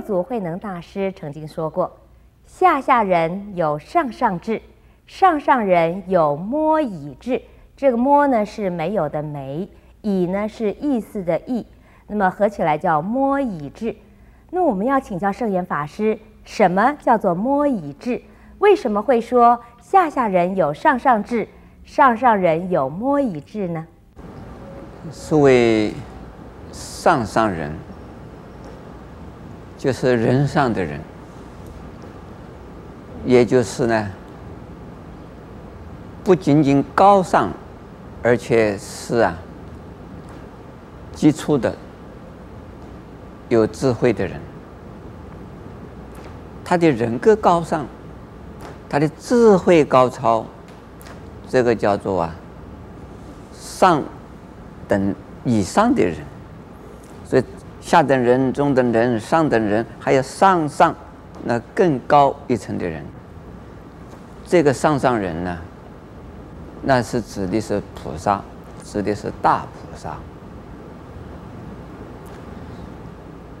祖慧能大师曾经说过：“下下人有上上智，上上人有摸已智。”这个“摸”呢是没有的“没”，“已”呢是意思的“意”，那么合起来叫“摸已智”。那我们要请教圣严法师，什么叫做“摸已智”？为什么会说下下人有上上智，上上人有摸已智呢？所谓上上人。就是人上的人，也就是呢，不仅仅高尚，而且是啊，基础的、有智慧的人。他的人格高尚，他的智慧高超，这个叫做啊，上等以上的人，下等人、中等人、上等人，还有上上那更高一层的人。这个上上人呢，那是指的是菩萨，指的是大菩萨。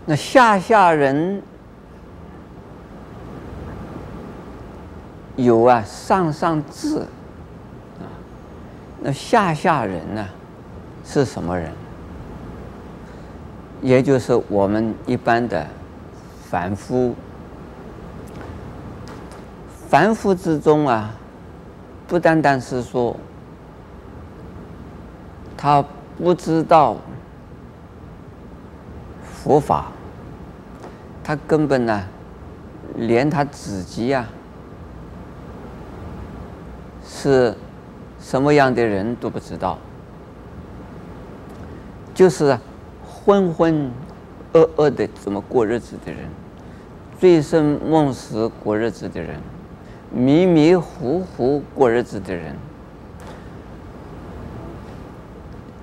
那下下人有啊，上上智啊。那下下人呢，是什么人？也就是我们一般的凡夫，凡夫之中啊，不单单是说他不知道佛法，他根本呢，连他自己啊是什么样的人都不知道，就是。浑浑噩噩的怎么过日子的人，醉生梦死过日子的人，迷迷糊糊过日子的人，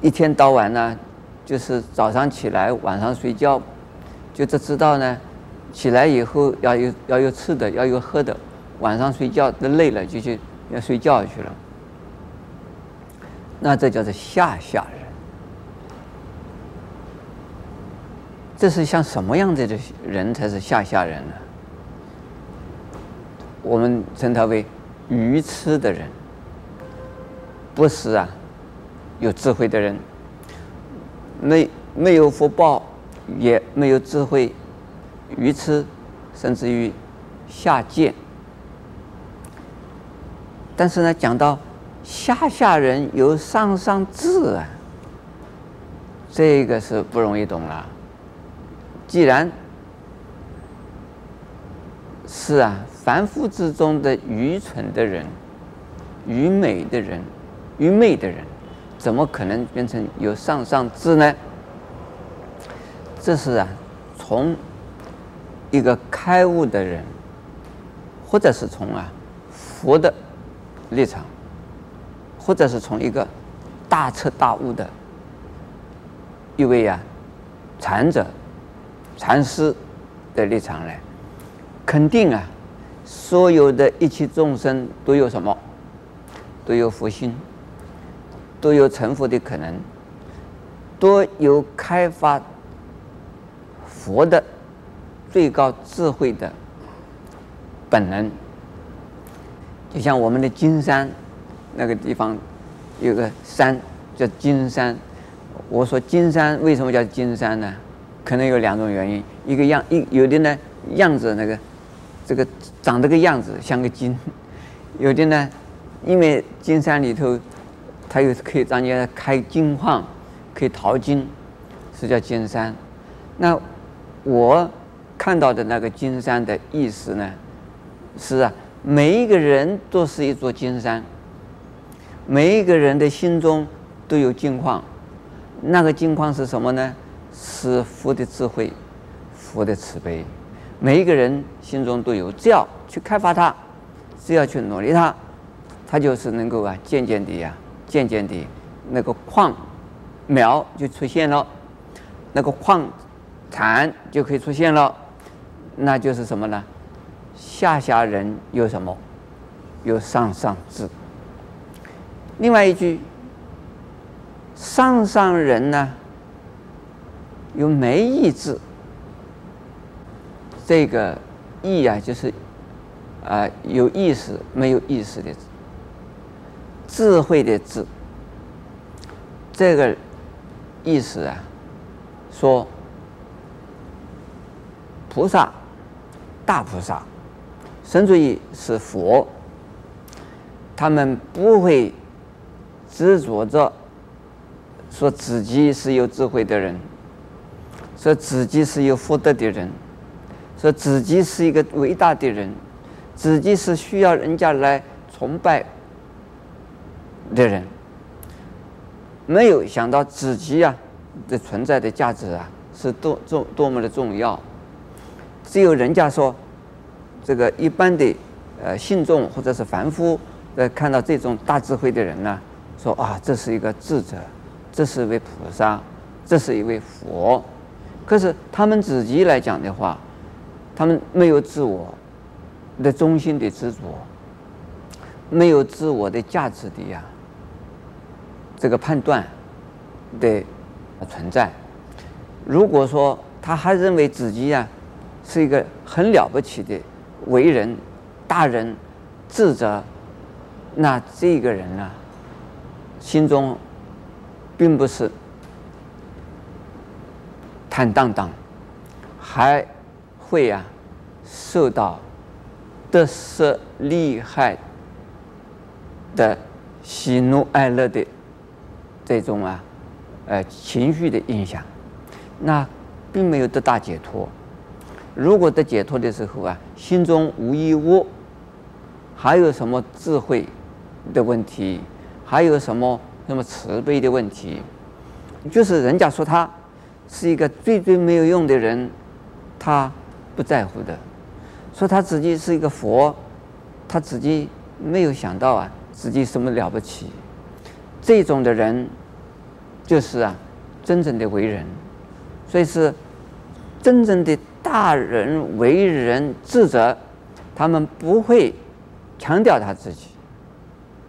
一天到晚呢，就是早上起来，晚上睡觉，就只知道呢，起来以后要有要有吃的，要有喝的，晚上睡觉都累了就去要睡觉去了，那这叫做下下人。这是像什么样子的人才是下下人呢？我们称他为愚痴的人，不是啊，有智慧的人，没没有福报，也没有智慧，愚痴，甚至于下贱。但是呢，讲到下下人有上上智啊，这个是不容易懂了。既然是啊，凡夫之中的愚蠢的人、愚昧的人、愚昧的人，怎么可能变成有上上智呢？这是啊，从一个开悟的人，或者是从啊佛的立场，或者是从一个大彻大悟的一位啊禅者。禅师的立场来，肯定啊，所有的一切众生都有什么？都有佛心，都有成佛的可能，都有开发佛的最高智慧的本能。就像我们的金山那个地方有个山叫金山，我说金山为什么叫金山呢？可能有两种原因，一个样一有的呢样子那个，这个长这个样子像个金，有的呢，因为金山里头，它又可以让人家开金矿，可以淘金，是叫金山。那我看到的那个金山的意思呢，是啊，每一个人都是一座金山，每一个人的心中都有金矿，那个金矿是什么呢？是佛的智慧，佛的慈悲，每一个人心中都有，只要去开发它，只要去努力它，它就是能够啊，渐渐的呀，渐渐的，那个矿苗就出现了，那个矿产就可以出现了，那就是什么呢？下下人有什么？有上上智。另外一句，上上人呢？有没意志，这个意啊，就是啊、有意识没有意识的智，智慧的智。这个意思啊，说菩萨，大菩萨，甚至于是佛，他们不会执着着说自己是有智慧的人，说自己是有福德的人，说自己是一个伟大的人，自己是需要人家来崇拜的人。没有想到自己啊的存在的价值啊是多重多么的重要，只有人家说，这个一般的呃信众或者是凡夫呃看到这种大智慧的人呢，说啊这是一个智者，这是一位菩萨，这是一位佛，可是他们自己来讲的话，他们没有自我的中心的执着，没有自我的价值的呀。这个判断的存在，如果说他还认为自己呀是一个很了不起的伟人、大人、智者，那这个人呢，心中并不是坦荡荡，还会啊受到得失利害的喜怒哀乐的。这种啊，呃，情绪的影响，那并没有得大解脱。如果得解脱的时候啊，心中无一物，还有什么智慧的问题？还有什么什么慈悲的问题？就是人家说他是一个最最没有用的人，他不在乎的；说他自己是一个佛，他自己没有想到啊，自己什么了不起。这种的人，就是啊，真正的为人，所以是真正的大人、为人、智者，他们不会强调他自己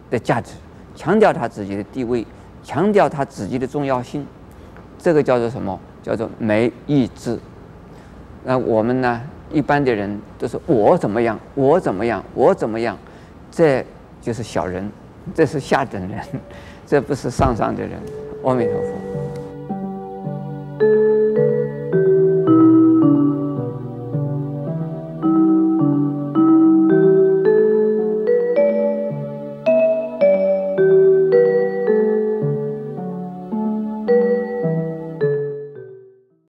的价值，强调他自己的地位，强调他自己的重要性。这个叫做什么？叫做没意志。那我们呢？一般的人都是我怎么样，我怎么样，我怎么样，这就是小人，这是下等人。这不是上上的人，阿弥陀佛。